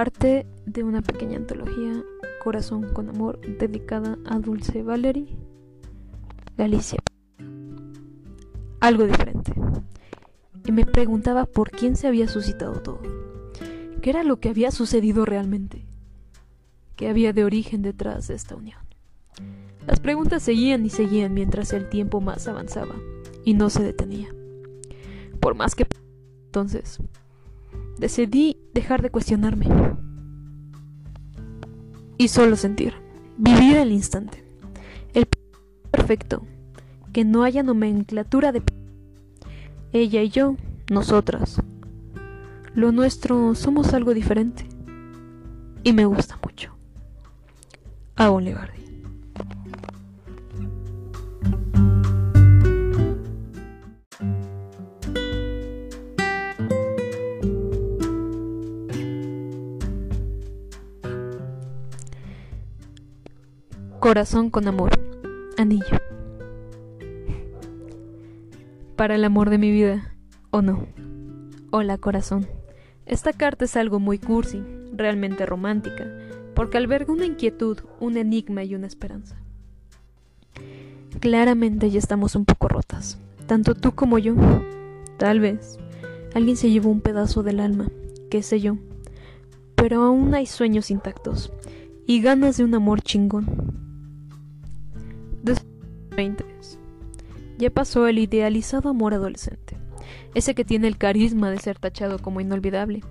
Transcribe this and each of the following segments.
parte de una pequeña antología Corazón con Amor dedicada a Dulce Valerie, Galicia. Algo diferente. Y me preguntaba por quién se había suscitado todo. ¿Qué era lo que había sucedido realmente? ¿Qué había de origen detrás de esta unión? Las preguntas seguían y seguían mientras el tiempo más avanzaba y no se detenía. Por más que entonces decidí dejar de cuestionarme y solo sentir, vivir el instante, el perfecto, que no haya nomenclatura de ella y yo, nosotras. Lo nuestro somos algo diferente y me gusta mucho. A Oligardi. Corazón con amor. Anillo. Para el amor de mi vida, o no. Hola, corazón. Esta carta es algo muy cursi, realmente romántica, porque alberga una inquietud, un enigma y una esperanza. Claramente ya estamos un poco rotas, tanto tú como yo. Tal vez alguien se llevó un pedazo del alma, qué sé yo, pero aún hay sueños intactos y ganas de un amor chingón. Ya pasó el idealizado amor adolescente, ese que tiene el carisma de ser tachado como inolvidable.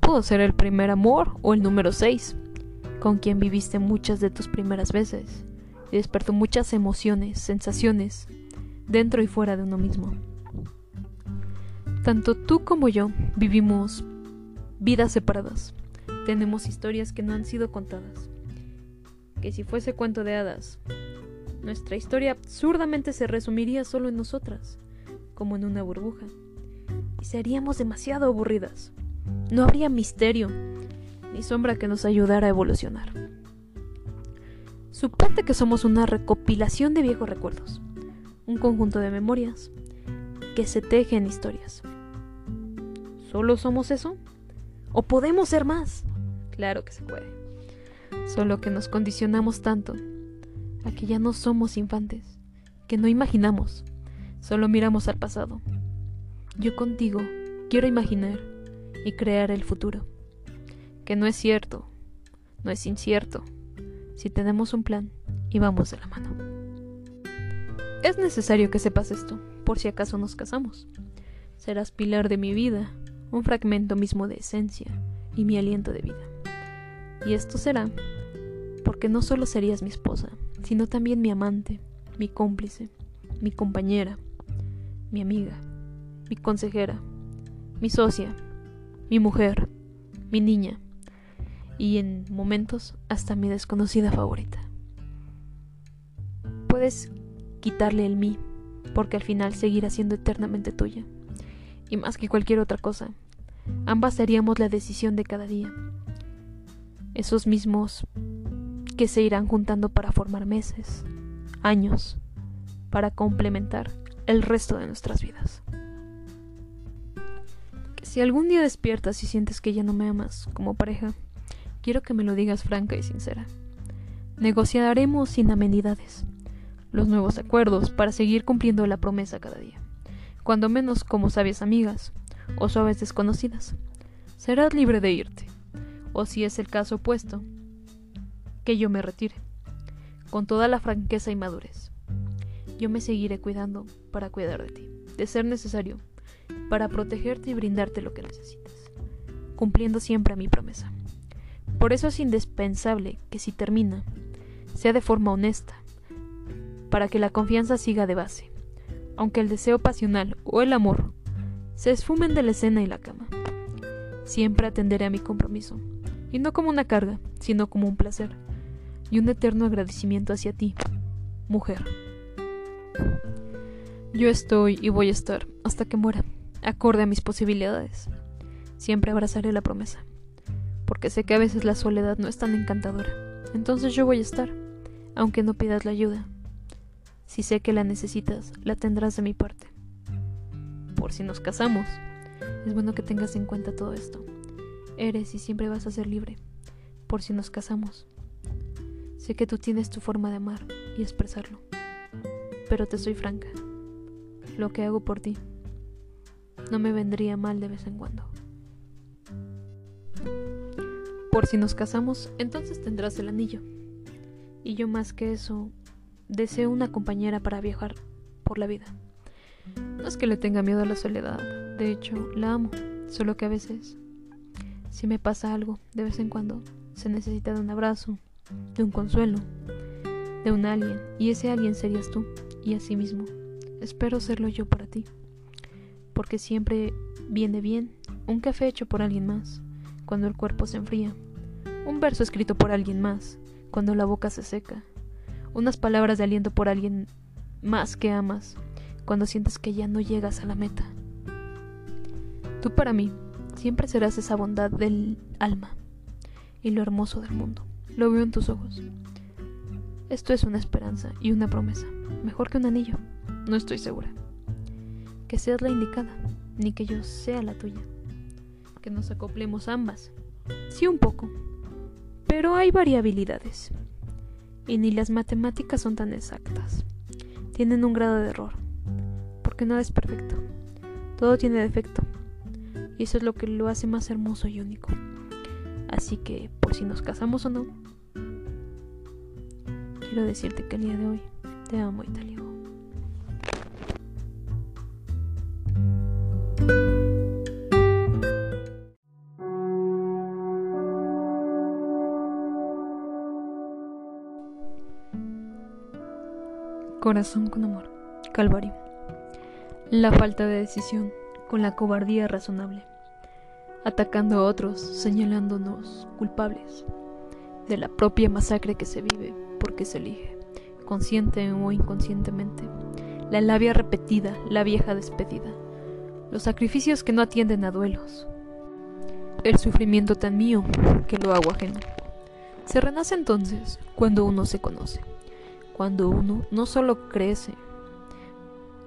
Pudo ser el primer amor o el número 6, con quien viviste muchas de tus primeras veces y despertó muchas emociones, sensaciones, dentro y fuera de uno mismo. Tanto tú como yo vivimos vidas separadas. Tenemos historias que no han sido contadas. Que si fuese cuento de hadas, nuestra historia absurdamente se resumiría solo en nosotras, como en una burbuja, y seríamos demasiado aburridas. No habría misterio, ni sombra que nos ayudara a evolucionar. Suponte que somos una recopilación de viejos recuerdos, un conjunto de memorias que se tejen historias. ¿Solo somos eso? ¿O podemos ser más? Claro que se puede. Solo que nos condicionamos tanto a que ya no somos infantes, que no imaginamos, solo miramos al pasado. Yo contigo quiero imaginar y crear el futuro, que no es cierto, no es incierto, si tenemos un plan y vamos de la mano. Es necesario que sepas esto, por si acaso nos casamos. Serás pilar de mi vida, un fragmento mismo de esencia y mi aliento de vida. Y esto será porque no solo serías mi esposa, sino también mi amante, mi cómplice, mi compañera, mi amiga, mi consejera, mi socia, mi mujer, mi niña y en momentos hasta mi desconocida favorita. Puedes quitarle el mí, porque al final seguirá siendo eternamente tuya. Y más que cualquier otra cosa, ambas haríamos la decisión de cada día. Esos mismos que se irán juntando para formar meses, años, para complementar el resto de nuestras vidas. Si algún día despiertas y sientes que ya no me amas como pareja, quiero que me lo digas franca y sincera. Negociaremos sin amenidades los nuevos acuerdos para seguir cumpliendo la promesa cada día, cuando menos como sabias amigas o suaves desconocidas. Serás libre de irte, o si es el caso opuesto, que yo me retire, con toda la franqueza y madurez. Yo me seguiré cuidando para cuidar de ti, de ser necesario, para protegerte y brindarte lo que necesites, cumpliendo siempre mi promesa. Por eso es indispensable que si termina, sea de forma honesta, para que la confianza siga de base, aunque el deseo pasional o el amor se esfumen de la escena y la cama. Siempre atenderé a mi compromiso, y no como una carga, sino como un placer y un eterno agradecimiento hacia ti, mujer. Yo estoy y voy a estar hasta que muera, acorde a mis posibilidades. Siempre abrazaré la promesa, porque sé que a veces la soledad no es tan encantadora. Entonces yo voy a estar, aunque no pidas la ayuda. Si sé que la necesitas, la tendrás de mi parte. Por si nos casamos, es bueno que tengas en cuenta todo esto Eres y siempre vas a ser libre, por si nos casamos. Sé que tú tienes tu forma de amar y expresarlo, pero te soy franca. Lo que hago por ti no me vendría mal de vez en cuando. Por si nos casamos, entonces tendrás el anillo. Y yo más que eso, deseo una compañera para viajar por la vida. No es que le tenga miedo a la soledad, de hecho, la amo, solo que a veces, si me pasa algo, de vez en cuando, se necesita de un abrazo, de un consuelo, de un alguien, y ese alguien serías tú, y así mismo, espero serlo yo para ti, porque siempre viene bien un café hecho por alguien más, cuando el cuerpo se enfría, un verso escrito por alguien más, cuando la boca se seca, unas palabras de aliento por alguien más que amas, cuando sientes que ya no llegas a la meta. Tú para mí siempre serás esa bondad del alma y lo hermoso del mundo. Lo veo en tus ojos. Esto es una esperanza y una promesa, mejor que un anillo. No estoy segura. Que seas la indicada, ni que yo sea la tuya. Que nos acoplemos ambas. Sí, un poco, pero hay variabilidades. Y ni las matemáticas son tan exactas. Tienen un grado de error. Porque nada es perfecto. Todo tiene defecto. Y eso es lo que lo hace más hermoso y único. Así que, por si nos casamos o no, quiero decirte que el día de hoy te amo y te Corazón con amor. Calvario. La falta de decisión con la cobardía razonable. Atacando a otros, señalándonos culpables de la propia masacre que se vive porque se elige, consciente o inconscientemente. La labia repetida, la vieja despedida. Los sacrificios que no atienden a duelos. El sufrimiento tan mío que lo hago ajeno. Se renace entonces cuando uno se conoce cuando uno no solo crece,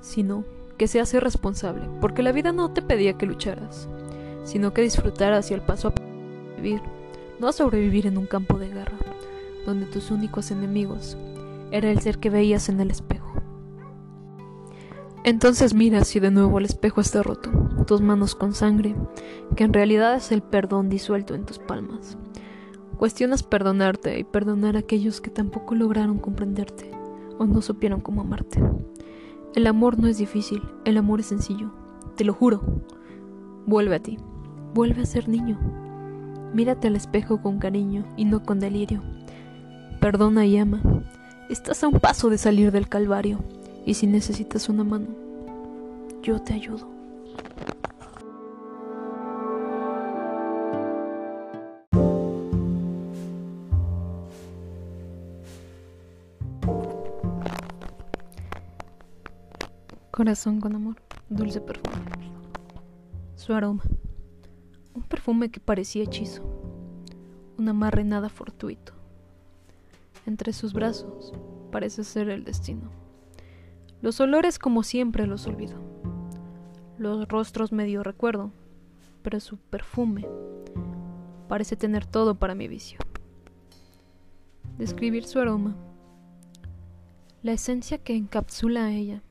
sino que se hace responsable, porque la vida no te pedía que lucharas, sino que disfrutaras y al paso a vivir, no a sobrevivir en un campo de guerra, donde tus únicos enemigos era el ser que veías en el espejo. Entonces miras si de nuevo el espejo está roto, tus manos con sangre, que en realidad es el perdón disuelto en tus palmas, Cuestionas perdonarte y perdonar a aquellos que tampoco lograron comprenderte o no supieron cómo amarte. El amor no es difícil, el amor es sencillo, te lo juro. Vuelve a ti, vuelve a ser niño. Mírate al espejo con cariño y no con delirio. Perdona y ama. Estás a un paso de salir del calvario y si necesitas una mano, yo te ayudo. Corazón con amor, dulce perfume. Su aroma. Perfume que parecía hechizo. Un amarre nada fortuito. Entre sus brazos parece ser el destino. Los olores como siempre los olvido. Los rostros medio recuerdo, pero su perfume parece tener todo para mi vicio. Describir su aroma. La esencia que encapsula a ella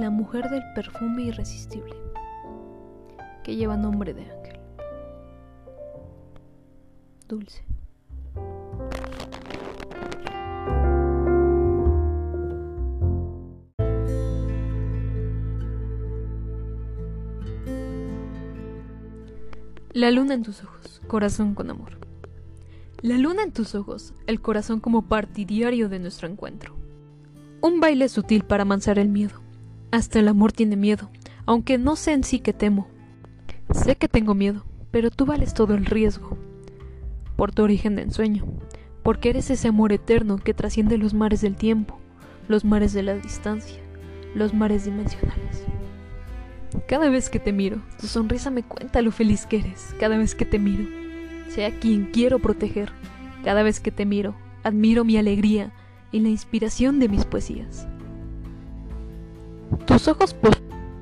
la mujer del perfume irresistible, que lleva nombre de ángel. Dulce. La luna en tus ojos, corazón con amor. La luna en tus ojos, el corazón como partidario de nuestro encuentro. Un baile sutil para amansar el miedo hasta el amor tiene miedo, aunque no sé en sí que temo. Sé que tengo miedo, pero tú vales todo el riesgo. Por tu origen de ensueño, porque eres ese amor eterno que trasciende los mares del tiempo, los mares de la distancia, los mares dimensionales. Cada vez que te miro, tu sonrisa me cuenta lo feliz que eres. Cada vez que te miro, sea quien quiero proteger. Cada vez que te miro, admiro mi alegría y la inspiración de mis poesías. Tus ojos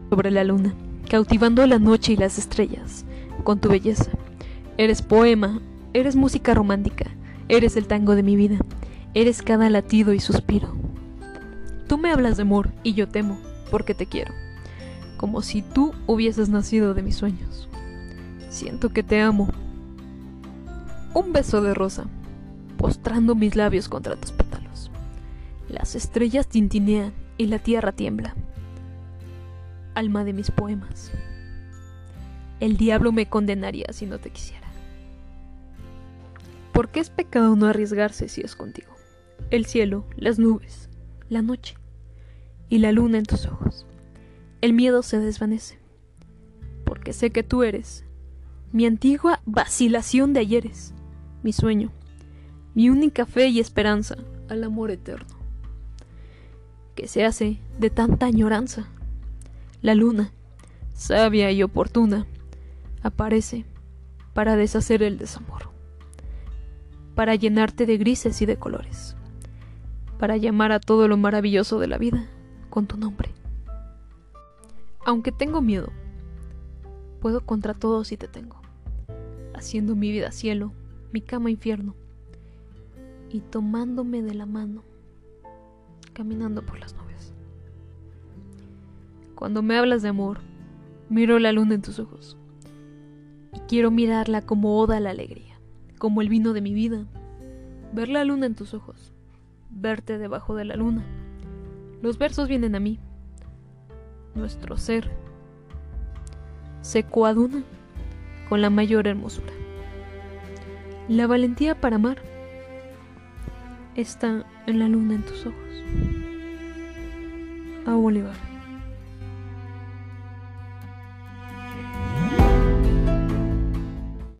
sobre la luna, cautivando la noche y las estrellas, con tu belleza. Eres poema, eres música romántica, eres el tango de mi vida, eres cada latido y suspiro. Tú me hablas de amor y yo temo, porque te quiero, como si tú hubieses nacido de mis sueños. Siento que te amo. Un beso de rosa, postrando mis labios contra tus pétalos. Las estrellas tintinean y la tierra tiembla. Alma de mis poemas. El diablo me condenaría si no te quisiera. ¿Por qué es pecado no arriesgarse si es contigo? El cielo, las nubes, la noche y la luna en tus ojos. El miedo se desvanece, porque sé que tú eres mi antigua vacilación de ayeres, mi sueño, mi única fe y esperanza al amor eterno, que se hace de tanta añoranza. La luna, sabia y oportuna, aparece para deshacer el desamor, para llenarte de grises y de colores, para llamar a todo lo maravilloso de la vida con tu nombre. Aunque tengo miedo, puedo contra todo si te tengo, haciendo mi vida cielo, mi cama infierno, y tomándome de la mano, caminando por las nubes. Cuando me hablas de amor, miro la luna en tus ojos, y quiero mirarla como oda la alegría, como el vino de mi vida, ver la luna en tus ojos, verte debajo de la luna los versos vienen a mí. Nuestro ser se coaduna con la mayor hermosura. La valentía para amar está en la luna en tus ojos. A Bolívar.